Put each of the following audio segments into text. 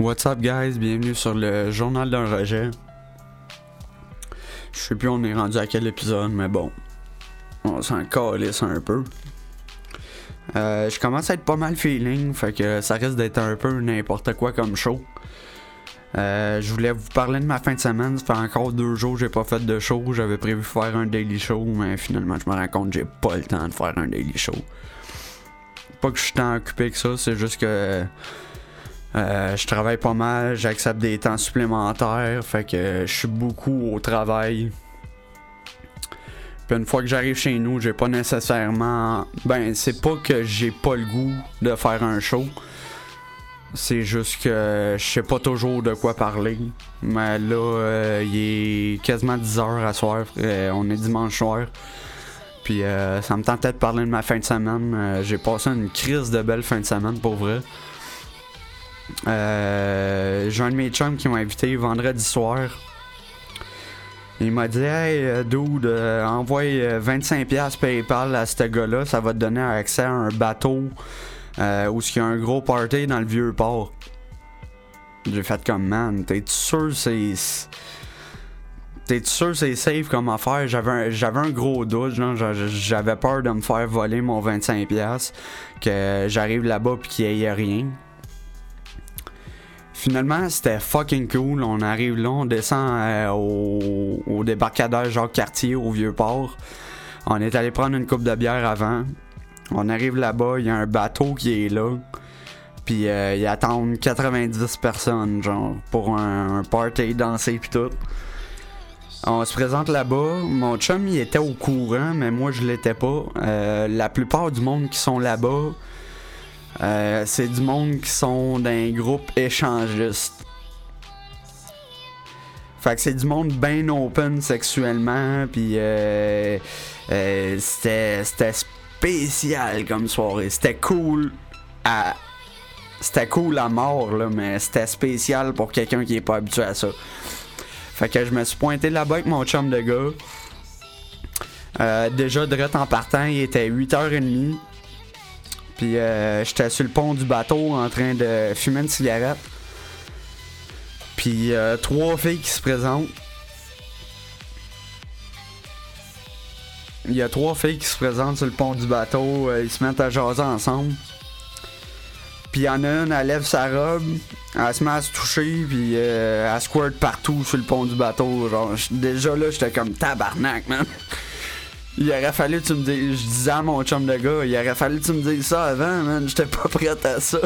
What's up guys, bienvenue sur le journal d'un rejet. Je sais plus on est rendu à quel épisode, mais bon. On s'en calisse un peu. Euh, je commence à être pas mal feeling, fait que ça risque d'être un peu n'importe quoi comme show. Euh, je voulais vous parler de ma fin de semaine. Ça fait encore deux jours que j'ai pas fait de show. J'avais prévu faire un daily show, mais finalement je me rends compte que j'ai pas le temps de faire un daily show. Pas que je suis tant occupé que ça, c'est juste que euh, je travaille pas mal, j'accepte des temps supplémentaires, fait que je suis beaucoup au travail. Puis une fois que j'arrive chez nous, j'ai pas nécessairement. Ben, c'est pas que j'ai pas le goût de faire un show. C'est juste que je sais pas toujours de quoi parler. Mais là, euh, il est quasiment 10h à soir. Euh, on est dimanche soir. Puis ça me tentait de parler de ma fin de semaine. j'ai passé une crise de belle fin de semaine pour vrai. Euh, j'ai un de mes chums qui m'a invité vendredi soir. Il m'a dit Hey, euh, dude, euh, envoie 25$ PayPal à ce gars-là, ça va te donner accès à un bateau où il y a un gros party dans le vieux port. J'ai fait comme man, t'es sûr c'est. T'es sûr c'est safe comme affaire? J'avais un, j'avais un gros doute, j'avais peur de me faire voler mon 25$, que j'arrive là-bas et qu'il n'y ait rien. Finalement, c'était fucking cool. On arrive là, on descend euh, au, au, débarcadère Jacques Cartier au Vieux-Port. On est allé prendre une coupe de bière avant. On arrive là-bas, il y a un bateau qui est là. Puis euh, ils attendent 90 personnes, genre, pour un, party, danser puis tout. On se présente là-bas. Mon chum, il était au courant, mais moi, je l'étais pas. Euh, la plupart du monde qui sont là-bas, euh, c'est du monde qui sont d'un groupe échangiste. Fait que c'est du monde bien open sexuellement, puis euh, euh, c'était, spécial comme soirée. C'était cool à. C'était cool à mort, là, mais c'était spécial pour quelqu'un qui est pas habitué à ça. Fait que je me suis pointé là-bas avec mon chum de gars. déjà, direct en partant, il était 8h30. Puis euh, j'étais sur le pont du bateau en train de fumer une cigarette. Puis euh, trois filles qui se présentent. Il y a trois filles qui se présentent sur le pont du bateau. Euh, ils se mettent à jaser ensemble. Puis il y en a une, elle lève sa robe, elle se met à se toucher, puis elle squirt partout sur le pont du bateau. Genre, déjà là, j'étais comme tabarnak, man. Il aurait fallu que tu me dises. Je disais à mon chum de gars, il aurait fallu que tu me dises ça avant, man. J'étais pas prête à ça.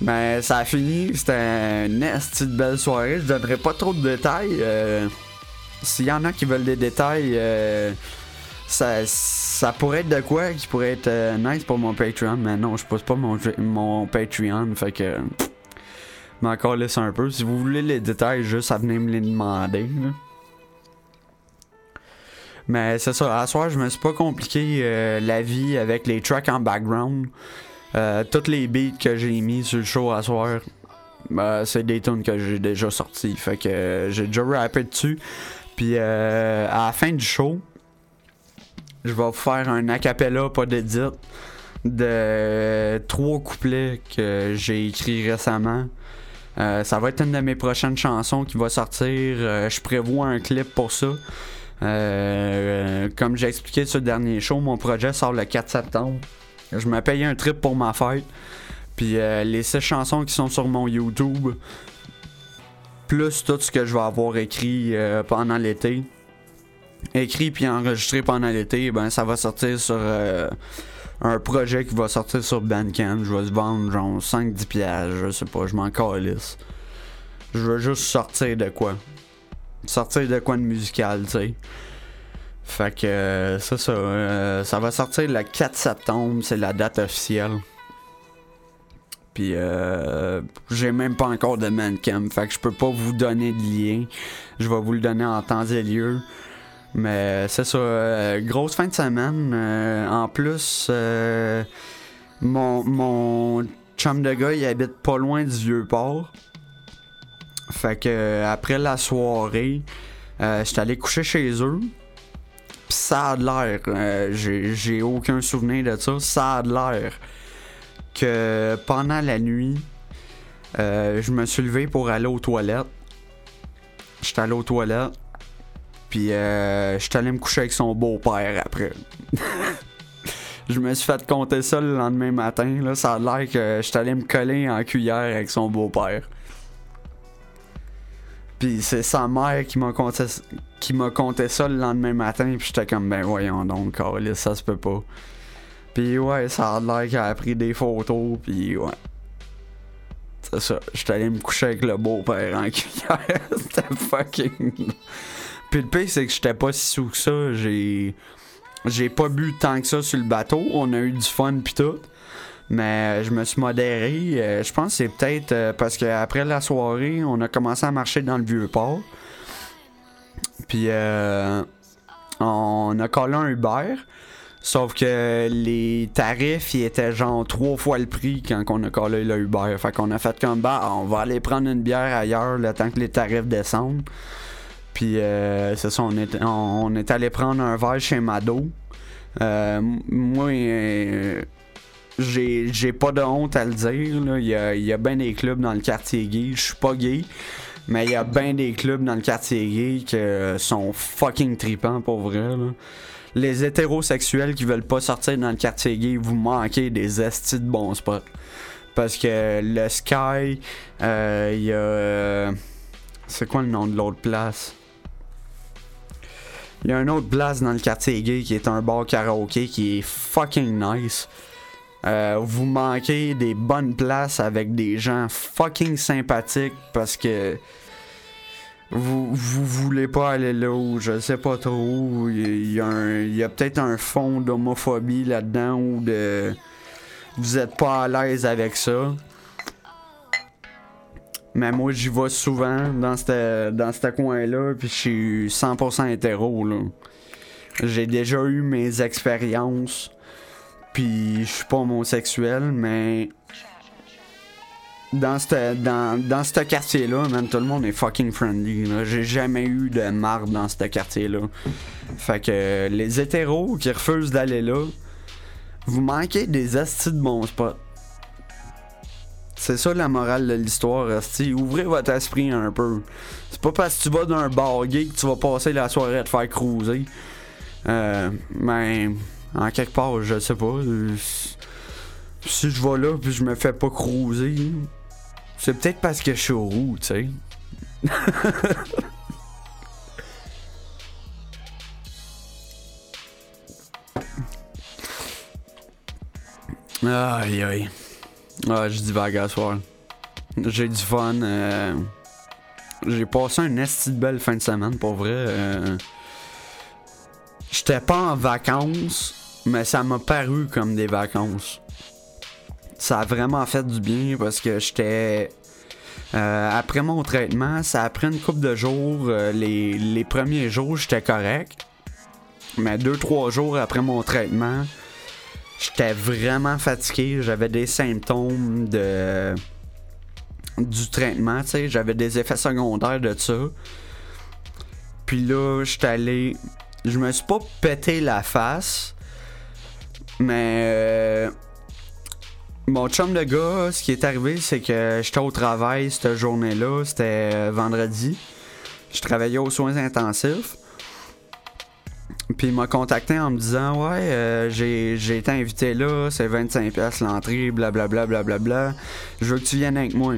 Mais ça a fini. C'était une de belle soirée. Je donnerai pas trop de détails. Euh, s'il y en a qui veulent des détails, euh, ça, ça pourrait être de quoi qui pourrait être euh, nice pour mon Patreon. Mais non, je pose pas mon, Patreon. Fait que. Mais encore laisse un peu. Si vous voulez les détails, juste à me les demander. Mais c'est ça, à soir, je me suis pas compliqué euh, la vie avec les tracks en background. Euh, toutes les beats que j'ai mis sur le show à soir, ben, c'est des tunes que j'ai déjà sorties. Fait que euh, j'ai déjà rappé dessus. Puis à la fin du show, je vais faire un acapella, pas d'édit, de trois couplets que j'ai écrit récemment. ça va être une de mes prochaines chansons qui va sortir. je prévois un clip pour ça. Euh, comme j'ai expliqué sur le dernier show, mon projet sort le 4 septembre. Je me paye un trip pour ma fête. Puis euh, les 6 chansons qui sont sur mon YouTube, plus tout ce que je vais avoir écrit euh, pendant l'été, écrit puis enregistré pendant l'été, ben ça va sortir sur un projet qui va sortir sur Bandcamp. Je vais se vendre genre 5-10 pièges, je sais pas, je m'en calisse. Je veux juste sortir de quoi sortir de quoi de musical, tu sais. Fait que euh, ça, ça, euh, ça va sortir le 4 septembre, c'est la date officielle. Puis euh, j'ai même pas encore de mancam, fait que je peux pas vous donner de lien. Je vais vous le donner en temps et lieu. Mais c'est ça, grosse fin de semaine. en plus, mon, mon chum de gars, il habite pas loin du vieux port. Fait que euh, après la soirée, euh, j'étais allé coucher chez eux. Pis ça a l'air, euh, j'ai aucun souvenir de ça, ça a l'air que pendant la nuit, je me suis levé pour aller aux toilettes. J'étais allé aux toilettes. Puis euh, j'étais allé me coucher avec son beau-père après. je me suis fait compter ça le lendemain matin. Ça a l'air que j'étais allé me coller en cuillère avec son beau-père. Puis c'est sa mère qui m'a m'a compté ça le lendemain matin. Puis j'étais comme, ben voyons donc, Carlis, ça se peut pas. Puis ouais, ça a l'air qu'elle a pris des photos. Puis ouais. C'est ça. J'étais allé me coucher avec le beau-père en cuillère. C'était fucking. Puis le pire, c'est que j'étais pas si sous que ça. J'ai. J'ai pas bu tant que ça sur le bateau. On a eu du fun pis tout. Mais je me suis modéré. Euh, je pense que c'est peut-être euh, parce qu'après la soirée, on a commencé à marcher dans le vieux port. Puis euh, on a collé un Uber. Sauf que les tarifs, ils étaient genre trois fois le prix quand on a collé le Uber. Fait qu'on a fait comme bah, on va aller prendre une bière ailleurs le temps que les tarifs descendent. Puis euh, c'est ça, on est, on, allé prendre un verre chez Mado. Euh, moi, euh, j'ai, pas de honte à le dire. Il, y a, y a bien des clubs dans le quartier gay. Je suis pas gay. Mais il y a bien des clubs dans le quartier gay qui sont fucking tripants pour vrai. Les hétérosexuels qui veulent pas sortir dans le quartier gay, vous manquez des estis de bons spots. Parce que le Sky, euh, il y a. C'est quoi le nom de l'autre place? Il y a un autre place dans le quartier gay qui est un bar karaoké qui est fucking nice. Euh, vous manquez des bonnes places avec des gens fucking sympathiques parce que vous, vous voulez pas aller là où je sais pas trop. Il y a, peut-être un fond d'homophobie là-dedans ou de. Vous êtes pas à l'aise avec ça. Mais moi, j'y vais souvent dans ce dans coin-là, puis je suis 100% hétéro. J'ai déjà eu mes expériences, puis je suis pas homosexuel, mais dans ce dans, dans quartier-là, man, tout le monde est fucking friendly. J'ai jamais eu de marde dans ce quartier-là. Fait que les hétéros qui refusent d'aller là, vous manquez des astis de bons spots. C'est ça la morale de l'histoire, Asti. Ouvrez votre esprit un peu. C'est pas parce que tu vas d'un bar gay que tu vas passer la soirée à te faire cruiser. Euh, mais en quelque part, je sais pas. Si je vais là puis je me fais pas cruiser, c'est peut-être parce que je suis roux, tu sais. aïe aïe. Ah, je divague à soir. J'ai du fun. Euh, j'ai passé un esti de belle fin de semaine, pour vrai. Euh, j'étais pas en vacances, mais ça m'a paru comme des vacances ça a vraiment fait du bien parce que j'étais. Euh, après mon traitement, ça a pris une couple de jours. Euh, les, premiers jours, j'étais correct. Mais deux, trois jours après mon traitement, j'étais vraiment fatigué. J'avais des symptômes de du traitement, tu sais, j'avais des effets secondaires de ça. Puis là, j'étais allé je me suis pas pété la face, mais euh, mon chum de gars, ce qui est arrivé, c'est que j'étais au travail cette journée-là, c'était vendredi. Je travaillais aux soins intensifs. Puis il m'a contacté en me disant Ouais, euh, j'ai, été invité là, c'est 25$ l'entrée, blablabla, blablabla. Je veux que tu viennes avec moi.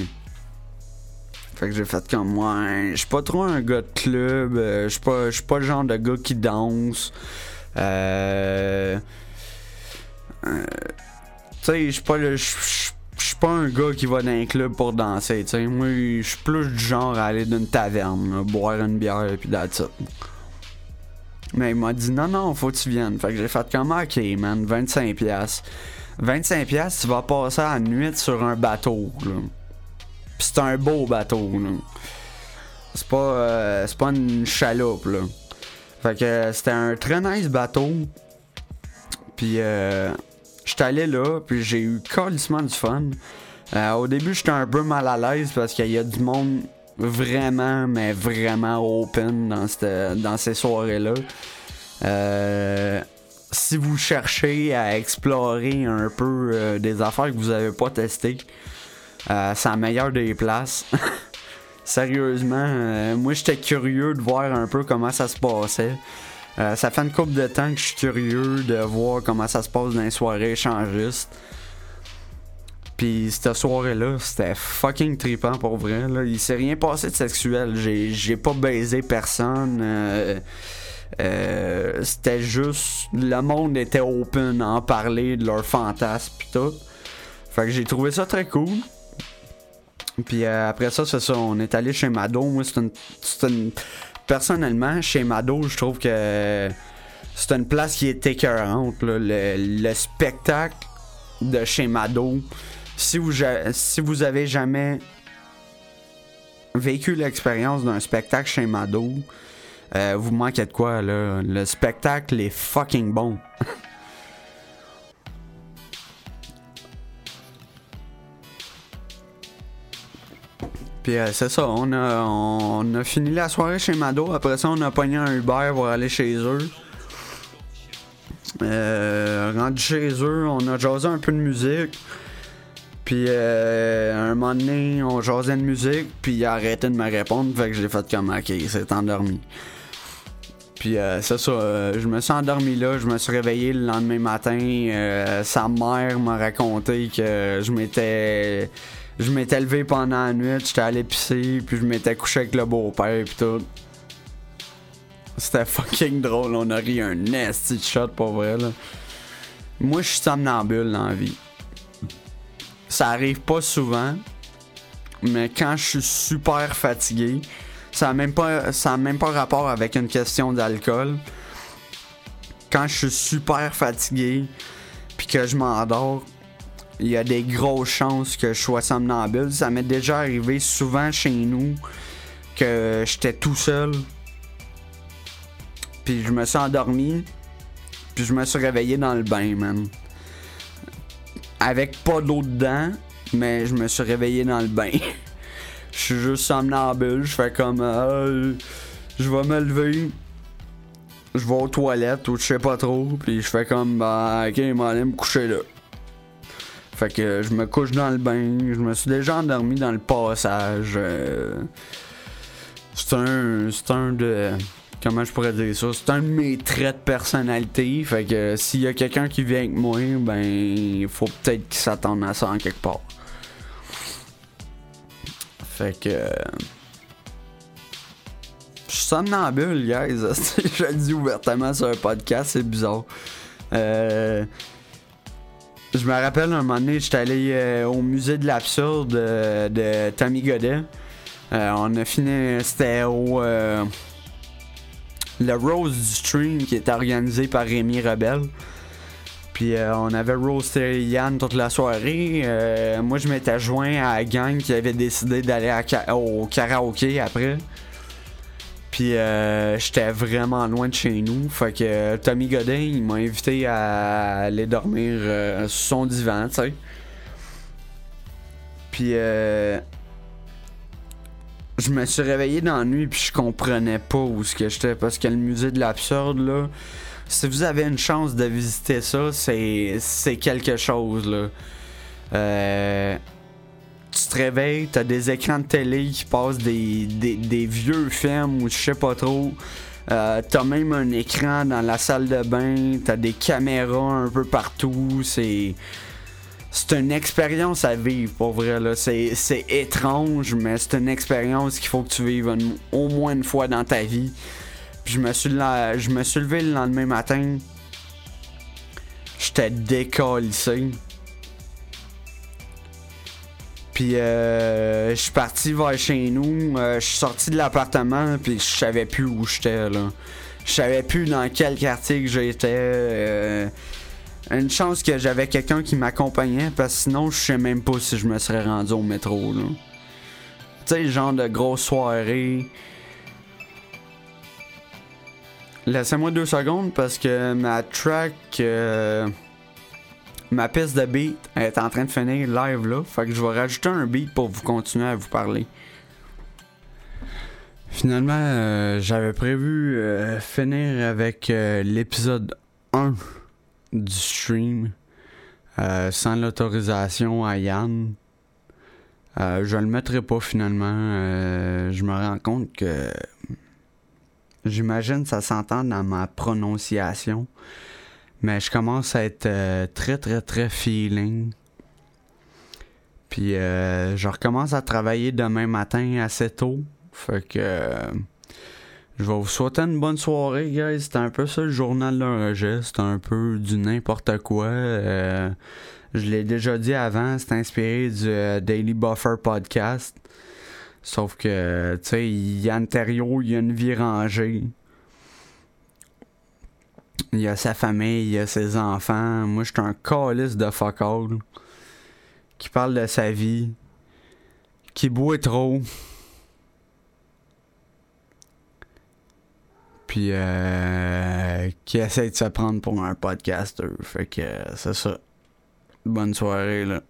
Fait que j'ai fait comme moi. Je suis pas trop un gars de club, euh, je suis pas, pas le genre de gars qui danse. Euh. Euh tu sais, je suis pas pas un gars qui va dans un club pour danser, tu sais. Moi, je suis plus du genre à aller dans une taverne, boire une bière et puis that's. Mais il m'a dit non, non, faut que tu viennes. Fait que j'ai fait comme ok, man, 25$. 25$, tu vas passer la nuit sur un bateau, là. Pis c'est un beau bateau, là. C'est pas, euh, c'est pas une chaloupe, là. Fait que c'était un très nice bateau. Puis euh, J'étais allé là, puis j'ai eu carrément du fun. Euh, au début, j'étais un peu mal à l'aise parce qu'il y a du monde vraiment, mais vraiment open dans, cette, dans ces soirées-là. Euh, si vous cherchez à explorer un peu euh, des affaires que vous n'avez pas testées, c'est la meilleure des places. Sérieusement, moi j'étais curieux de voir un peu comment ça se passait. Euh, ça fait une couple de temps que je suis curieux de voir comment ça se passe dans les soirées échangistes. Puis cette soirée-là, c'était fucking trippant pour vrai. Là. Il s'est rien passé de sexuel. J'ai, pas baisé personne. Euh, euh, c'était juste. Le monde était open à en parler de leurs fantasmes pis tout. Fait que j'ai trouvé ça très cool. Puis après ça, c'est ça. On est allé chez Mado. Moi, c'est une- Personnellement, chez Mado, je trouve que c'est une place qui est écœurante. Le, le spectacle de chez Mado. Si vous, avez jamais vécu l'expérience d'un spectacle chez Mado, euh, vous manquez de quoi. Le spectacle est fucking bon. Puis euh, c'est ça, on a, fini la soirée chez Mado. Après ça, on a pogné un Uber pour aller chez eux. Euh, rendu chez eux, on a jasé un peu de musique. Puis euh, un moment donné, on jasait de musique, puis il a arrêté de me répondre, fait que j'ai fait comme ok, il s'est endormi. Puis c'est ça, je me suis endormi là, je me suis réveillé le lendemain matin. sa mère m'a raconté que je m'étais. Je m'étais levé pendant la nuit, j'étais allé pisser, puis je m'étais couché avec le beau-père, puis tout. C'était fucking drôle, on a ri un nasty shot pour vrai là. Moi, je suis somnambule dans la vie. Ça arrive pas souvent, mais quand je suis super fatigué, ça n'a même, pas- ça a même pas rapport avec une question d'alcool. Quand je suis super fatigué, puis que je m'endors, il y a des grosses chances que je sois somnambule. Ça m'est déjà arrivé souvent chez nous que j'étais tout seul. Puis je me suis endormi. Puis je me suis réveillé dans le bain, man. Avec pas d'eau dedans, mais je me suis réveillé dans le bain. Je suis juste somnambule, je fais comme euh, je vais me lever. Je vais aux toilettes ou je sais pas trop, puis je fais comme bah ok, vais aller me coucher là. Fait que je me couche dans le bain, je me suis déjà endormi dans le passage. euh, c'est un. C'est un de. Comment je pourrais dire ça? C'est un de mes traits de personnalité. Fait que s'il y a quelqu'un qui vient avec moi, ben il faut peut-être qu'il s'attende à ça en quelque part. Fait que. Je suis somnambule, guys. je le dis ouvertement sur un podcast, c'est bizarre. Euh. Je me rappelle un moment donné, j'étais allé euh, au musée de l'absurde euh, de Tommy Godet. Euh, on a fini, c'était au le Rose du Stream qui était organisé par Rémi Rebelle. Puis on avait roasté Yann toute la soirée. Moi, je m'étais joint à la gang qui avait décidé d'aller au karaoké après. Puis euh, j'étais vraiment loin de chez nous. Fait que euh, Tommy Godin, il m'a invité à aller dormir euh, sur son divan, tu sais. Puis euh, je me suis réveillé dans la nuit puis je comprenais pas où ce que j'étais parce que le musée de l'absurde là, si vous avez une chance de visiter ça, c'est c'est quelque chose là. Euh, tu te réveilles, t'as des écrans de télé qui passent des, vieux films ou je sais pas trop. Euh, t'as même un écran dans la salle de bain, t'as des caméras un peu partout, c'est. C'est une expérience à vivre pour vrai là. C'est, étrange, mais c'est une expérience qu'il faut que tu vives au moins une fois dans ta vie. Puis je me suis, je me suis levé le lendemain matin. J'étais décalissé. Puis euh, je suis parti vers chez nous. euh, je suis sorti de l'appartement, puis je savais plus où j'étais là. Je savais plus dans quel quartier que j'étais. euh, une chance que j'avais quelqu'un qui m'accompagnait, parce que sinon je sais même pas si je me serais rendu au métro là. Tu sais, genre de grosse soirée. Laissez-moi deux secondes parce que ma track. Ma piste de beat est en train de finir live là. Fait que je vais rajouter un beat pour vous continuer à vous parler. Finalement, euh, j'avais prévu euh, finir avec euh, l'épisode 1 du stream sans l'autorisation à Yann. Je le mettrai pas finalement. Je me rends compte que j'imagine ça s'entend dans ma prononciation. Mais je commence à être euh, très très très feeling. Puis je recommence à travailler demain matin assez tôt. Fait que je vais vous souhaiter une bonne soirée, guys. C'était un peu ça le journal d'un rejet. C'était un peu du n'importe quoi. Je l'ai déjà dit avant, c'est inspiré du euh, Daily Buffer podcast. Sauf que, tu sais, Yann Terrio, il y a une vie rangée. Il y a sa famille, il y a ses enfants. Moi, je suis un calice de fuck all. Qui parle de sa vie. Qui boit trop. Puis, euh, qui essaie de se prendre pour un podcaster. Fait que, c'est ça. Bonne soirée, là.